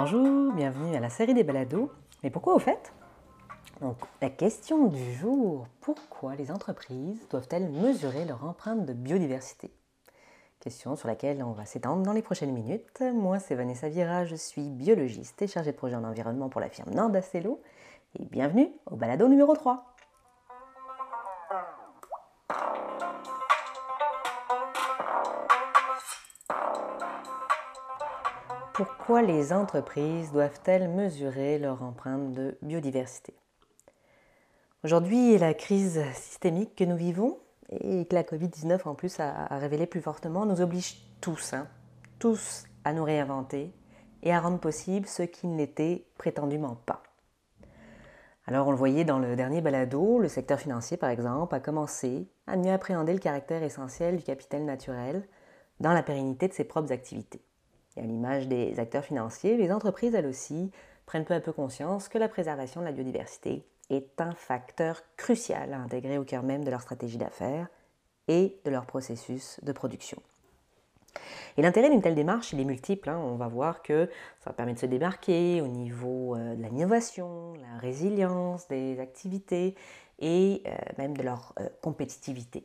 Bonjour, bienvenue à la série des balados. Mais pourquoi au fait? Donc, la question du jour, pourquoi les entreprises doivent-elles mesurer leur empreinte de biodiversité? Question sur laquelle on va s'étendre dans les prochaines minutes. Moi, c'est Vanessa Vira, je suis biologiste et chargée de projet en environnement pour la firme Nordacello. Et bienvenue au balado numéro 3. Pourquoi les entreprises doivent-elles mesurer leur empreinte de biodiversité? Aujourd'hui, la crise systémique que nous vivons et que la Covid-19 en plus a, révélé plus fortement nous oblige tous, hein, tous à nous réinventer et à rendre possible ce qui n'était prétendument pas. Alors on le voyait dans le dernier balado, le secteur financier par exemple a commencé à mieux appréhender le caractère essentiel du capital naturel dans la pérennité de ses propres activités. Et à l'image des acteurs financiers, les entreprises, elles aussi, prennent peu à peu conscience que la préservation de la biodiversité est un facteur crucial à intégrer au cœur même de leur stratégie d'affaires et de leur processus de production. Et l'intérêt d'une telle démarche, il est multiple. Hein. On va voir que ça permet de se démarquer au niveau euh, de l'innovation, la résilience des activités et euh, même de leur euh, compétitivité.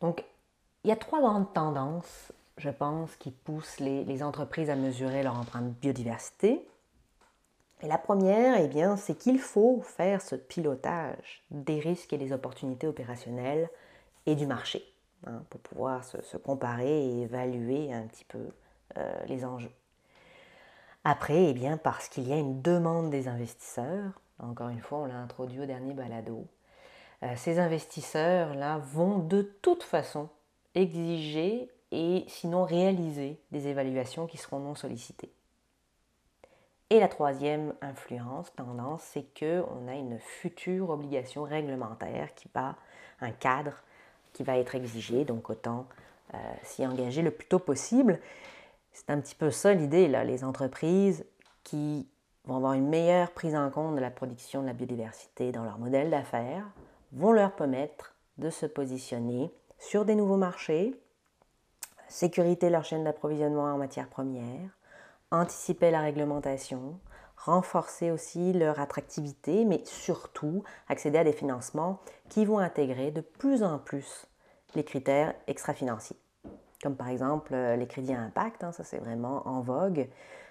Donc, il y a trois grandes tendances je pense, qui poussent les, entreprises à mesurer leur empreinte biodiversité. Et la première, eh bien, c'est qu'il faut faire ce pilotage des risques et des opportunités opérationnelles et du marché hein, pour pouvoir se, comparer et évaluer un petit peu euh, les enjeux. Après, eh bien, parce qu'il y a une demande des investisseurs, encore une fois, on l'a introduit au dernier balado, euh, ces investisseurs-là vont de toute façon exiger et sinon réaliser des évaluations qui seront non sollicitées. Et la troisième influence, tendance, c'est qu'on a une future obligation réglementaire qui va, un cadre qui va être exigé, donc autant euh, s'y engager le plus tôt possible. C'est un petit peu ça l'idée, là, les entreprises qui vont avoir une meilleure prise en compte de la production de la biodiversité dans leur modèle d'affaires vont leur permettre de se positionner sur des nouveaux marchés, sécurité leur chaîne d'approvisionnement en matières premières, anticiper la réglementation, renforcer aussi leur attractivité, mais surtout accéder à des financements qui vont intégrer de plus en plus les critères extra-financiers. Comme par exemple euh, les crédits à impact, hein, ça c'est vraiment en vogue.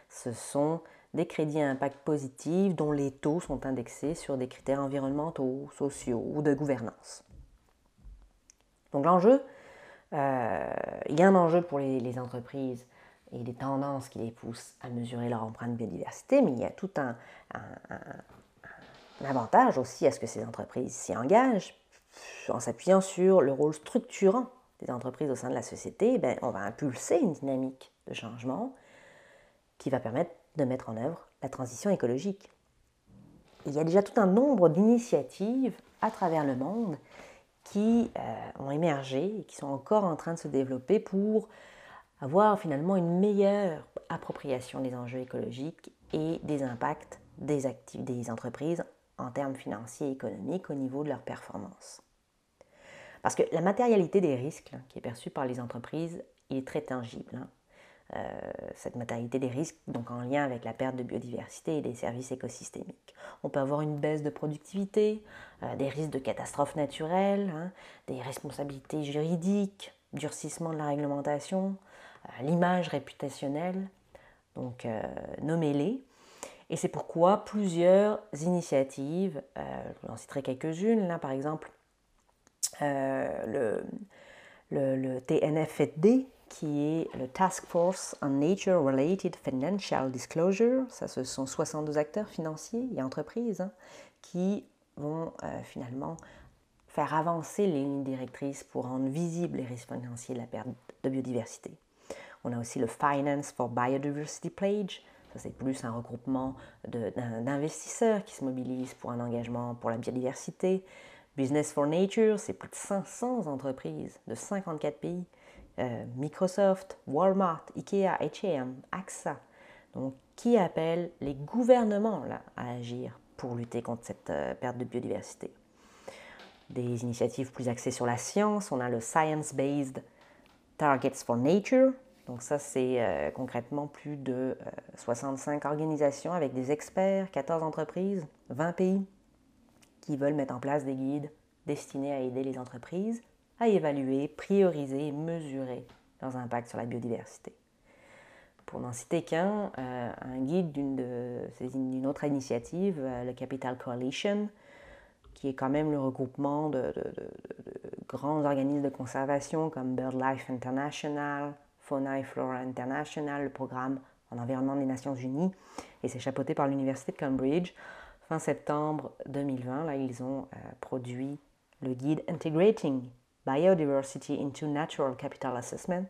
Ce sont des crédits à impact positifs dont les taux sont indexés sur des critères environnementaux, sociaux ou de gouvernance. Donc l'enjeu, il y a un enjeu pour les, entreprises et des tendances qui les poussent à mesurer leur empreinte biodiversité, mais il y a tout un, avantage aussi à ce que ces entreprises s'y engagent en s'appuyant sur le rôle structurant des entreprises au sein de la société, ben, on va impulser une dynamique de changement qui va permettre de mettre en œuvre la transition écologique. il y a déjà tout un nombre d'initiatives à travers le monde qui euh, ont émergé et qui sont encore en train de se développer pour avoir finalement une meilleure appropriation des enjeux écologiques et des impacts des, entreprises en termes financiers et économiques au niveau de leur performance. Parce que la matérialité des risques qui est perçue par les entreprises est très tangible. Hein. Euh, cette matérialité des risques, donc en lien avec la perte de biodiversité et des services écosystémiques. On peut avoir une baisse de productivité, euh, des risques de catastrophes naturelles, hein, des responsabilités juridiques, durcissement de la réglementation, euh, l'image réputationnelle, donc nommez-les. Et c'est pourquoi plusieurs initiatives, je vous en citerai quelques-unes, là par exemple le, le, qui est le Task Force on Nature Related Financial Disclosure. Ça, ce sont 62 acteurs financiers et entreprises hein, qui vont euh, finalement faire avancer les lignes directrices pour rendre visibles les risques financiers de la perte de biodiversité. On a aussi le Finance for Biodiversity Pledge. Ça, c'est plus un regroupement d'investisseurs qui se mobilisent pour un engagement pour la biodiversité. Business for Nature, c'est plus de 500 entreprises de 54 pays euh, Microsoft, Walmart, Ikea, H&M, AXA, donc qui appellent les gouvernements là, à agir pour lutter contre cette euh, perte de biodiversité? Des initiatives plus axées sur la science, on a le Science-Based Targets for Nature, Donc ça, c'est concrètement plus de 65 organisations avec des experts, 14 entreprises, 20 pays qui veulent mettre en place des guides destinés à aider les entreprises à évaluer, prioriser et mesurer leurs impacts sur la biodiversité. Pour n'en citer qu'un, euh, un guide d'une autre initiative, euh, le Capital Coalition, qui est quand même le regroupement de, grands organismes de conservation comme BirdLife International, Fauna et Flora International, le programme en environnement des Nations Unies, et c'est chapeauté par l'Université de Cambridge. Fin septembre 2020, là, ils ont euh, produit le guide Integrating Biodiversity into Natural Capital Assessment.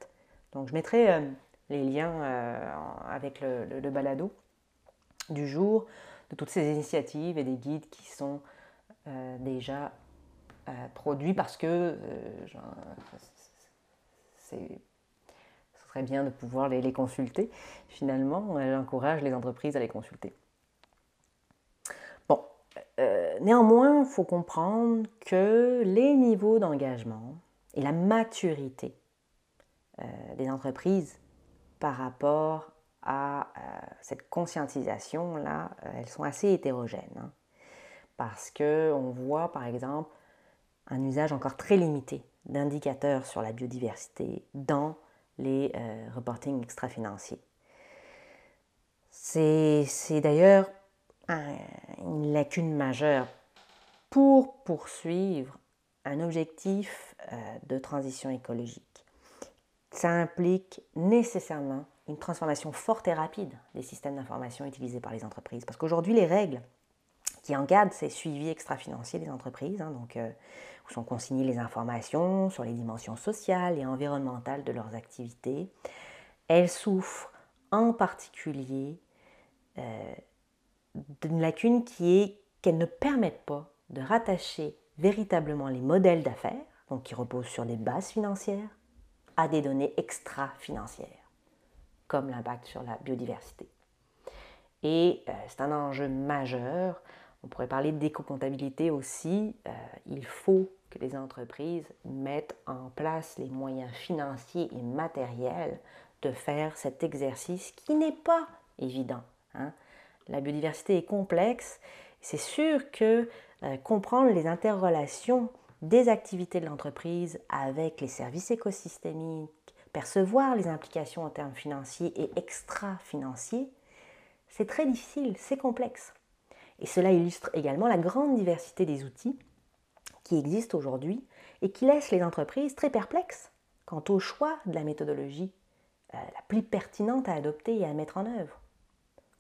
Donc je mettrai euh, les liens euh, avec le, balado du jour de toutes ces initiatives et des guides qui sont euh, déjà produits parce que ce serait bien de pouvoir les, les consulter. Finalement, j'encourage les entreprises à les consulter. Euh, néanmoins, il faut comprendre que les niveaux d'engagement et la maturité euh, des entreprises par rapport à euh, cette conscientisation-là, elles sont assez hétérogènes. Hein. parce qu'on voit, par exemple, un usage encore très limité d'indicateurs sur la biodiversité dans les reportings extra-financiers. C'est d'ailleurs une lacune majeure pour poursuivre un objectif euh, de transition écologique. Ça implique nécessairement une transformation forte et rapide des systèmes d'information utilisés par les entreprises. Parce qu'aujourd'hui, les règles qui encadrent ces suivis extra-financiers des entreprises, hein, donc, euh, où sont consignées les informations sur les dimensions sociales et environnementales de leurs activités, elles souffrent en particulier euh, d'une lacune qui est qu'elles ne permettent pas de rattacher véritablement les modèles d'affaires, donc qui reposent sur des bases financières, à des données extra-financières, comme l'impact sur la biodiversité. Et euh, c'est un enjeu majeur. On pourrait parler d'éco-comptabilité aussi. Euh, il faut que les entreprises mettent en place les moyens financiers et matériels de faire cet exercice qui n'est pas évident. Hein. La biodiversité est complexe. C'est sûr que euh, comprendre les interrelations des activités de l'entreprise avec les services écosystémiques, percevoir les implications en termes financiers et extra-financiers, c'est très difficile, c'est complexe. Et cela illustre également la grande diversité des outils qui existent aujourd'hui et qui laissent les entreprises très perplexes quant au choix de la méthodologie euh, la plus pertinente à adopter et à mettre en œuvre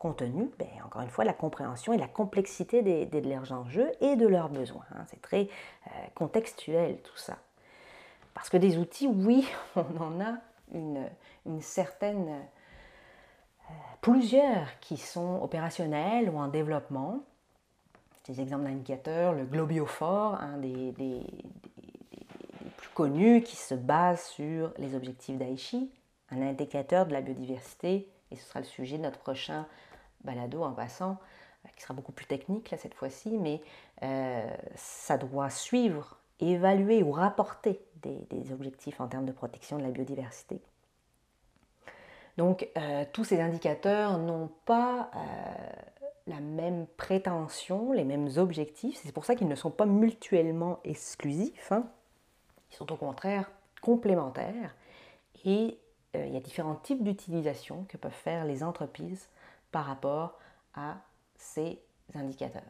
compte tenu, ben, encore une fois, la compréhension et la complexité de leurs enjeux et de leurs besoins. Hein. C'est très euh, contextuel tout ça. Parce que des outils, oui, on en a une, certaine... Euh, plusieurs qui sont opérationnels ou en développement. Des exemples d'indicateurs, le Globiophore, un des, des, plus connus qui se base sur les objectifs d'Aichi, un indicateur de la biodiversité, et ce sera le sujet de notre prochain balado en passant, euh, qui sera beaucoup plus technique là cette fois-ci, mais euh, ça doit suivre, évaluer ou rapporter des, objectifs en termes de protection de la biodiversité. Donc euh, tous ces indicateurs n'ont pas la même prétention, les mêmes objectifs, c'est pour ça qu'ils ne sont pas mutuellement exclusifs, hein. ils sont au contraire complémentaires et il y a différents types d'utilisation que peuvent faire les entreprises par rapport à ces indicateurs.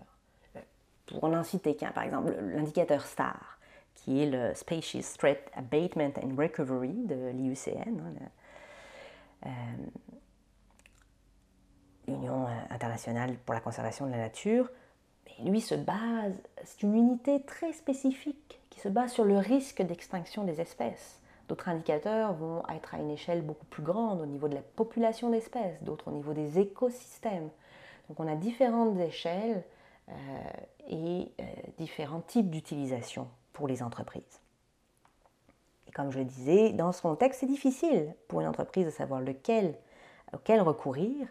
Pour n'en citer qu'un, par exemple, l'indicateur STAR, qui est le Species Threat Abatement and Recovery de l'IUCN, hein, l'Union euh, internationale pour la conservation de la nature. Lui se base, c'est une unité très spécifique qui se base sur le risque d'extinction des espèces. D'autres indicateurs vont être à une échelle beaucoup plus grande au niveau de la population d'espèces, d'autres au niveau des écosystèmes. Donc on a différentes échelles euh, et euh, différents types d'utilisation pour les entreprises. Et comme je le disais, dans ce contexte, c'est difficile pour une entreprise de savoir lequel, auquel recourir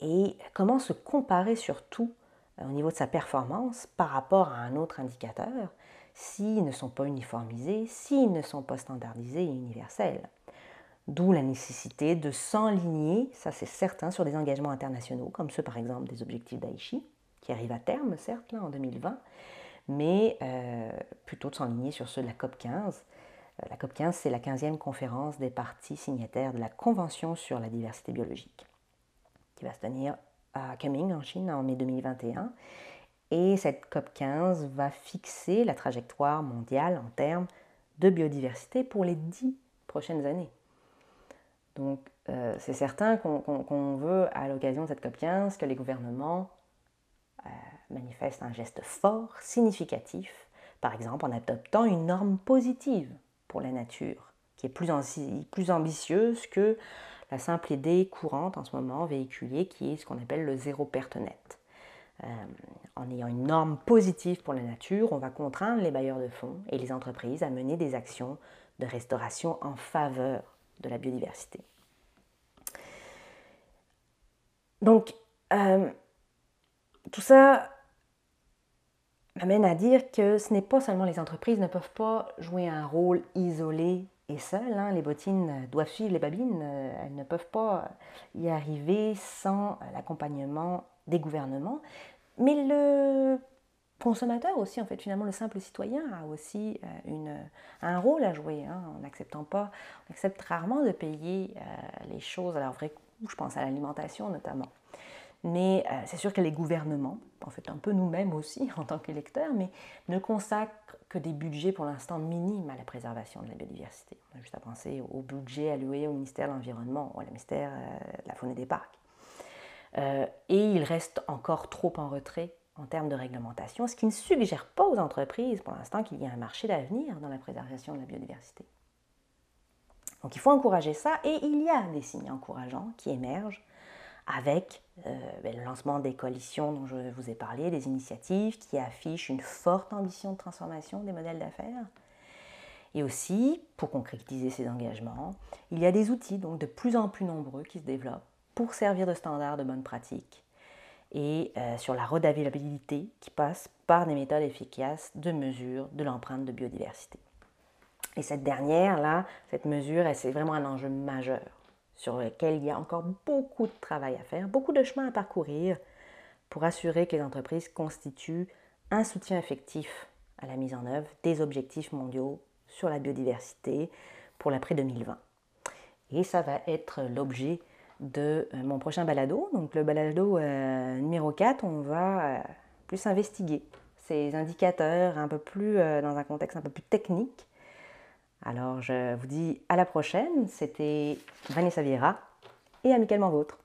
et comment se comparer surtout euh, au niveau de sa performance par rapport à un autre indicateur s'ils ne sont pas uniformisés, s'ils ne sont pas standardisés et universels. D'où la nécessité de s'enligner, ça c'est certain, sur des engagements internationaux, comme ceux par exemple des objectifs d'Aichi, qui arrivent à terme, certes, en 2020, mais euh, plutôt de s'enligner sur ceux de la COP 15. Euh, la COP 15, c'est la 15e conférence des parties signataires de la Convention sur la diversité biologique, qui va se tenir à Kunming, en Chine, en mai 2021. Et cette COP 15 va fixer la trajectoire mondiale en termes de biodiversité pour les dix prochaines années. Donc euh, c'est certain qu'on veut, à l'occasion de cette COP 15, que les gouvernements euh, manifestent un geste fort, significatif, par exemple en adoptant une norme positive pour la nature, qui est plus, plus ambitieuse que la simple idée courante en ce moment véhiculée, qui est ce qu'on appelle le zéro perte nette. Euh, en ayant une norme positive pour la nature, on va contraindre les bailleurs de fonds et les entreprises à mener des actions de restauration en faveur de la biodiversité. Donc, euh, tout ça m'amène à dire que ce n'est pas seulement les entreprises ne peuvent pas jouer un rôle isolé et seul. Hein. Les bottines doivent suivre les babines. Euh, elles ne peuvent pas y arriver sans l'accompagnement des gouvernements. Mais le consommateur aussi, en fait, finalement, le simple citoyen a aussi euh, une, un rôle à jouer hein, en n'acceptant pas, on accepte rarement de payer euh, les choses à leur vrai coût, je pense à l'alimentation notamment. Mais euh, c'est sûr que les gouvernements, en fait un peu nous-mêmes aussi en tant qu'électeurs, mais ne consacrent que des budgets pour l'instant minimes à la préservation de la biodiversité. On a juste à penser au budget alloué au ministère de l'Environnement ou au ministère de la Faune et des Parcs. Et il reste encore trop en retrait en termes de réglementation, ce qui ne suggère pas aux entreprises pour l'instant qu'il y a un marché d'avenir dans la préservation de la biodiversité. Donc il faut encourager ça et il y a des signes encourageants qui émergent avec euh, ben, le lancement des coalitions dont je vous ai parlé, des initiatives qui affichent une forte ambition de transformation des modèles d'affaires. Et aussi, pour concrétiser ces engagements, il y a des outils donc de plus en plus nombreux qui se développent pour servir de standard de bonne pratique et euh, sur la redavabilité qui passe par des méthodes efficaces de mesure de l'empreinte de biodiversité. Et cette dernière, là, cette mesure, c'est vraiment un enjeu majeur sur lequel il y a encore beaucoup de travail à faire, beaucoup de chemin à parcourir pour assurer que les entreprises constituent un soutien effectif à la mise en œuvre des objectifs mondiaux sur la biodiversité pour l'après 2020. Et ça va être l'objet de euh, mon prochain balado. Donc le balado euh, numéro 4, on va euh, plus investiguer ces indicateurs un peu plus dans un contexte un peu plus technique. Alors je vous dis à la prochaine. C'était Vanessa Vieira et amicalement vôtre.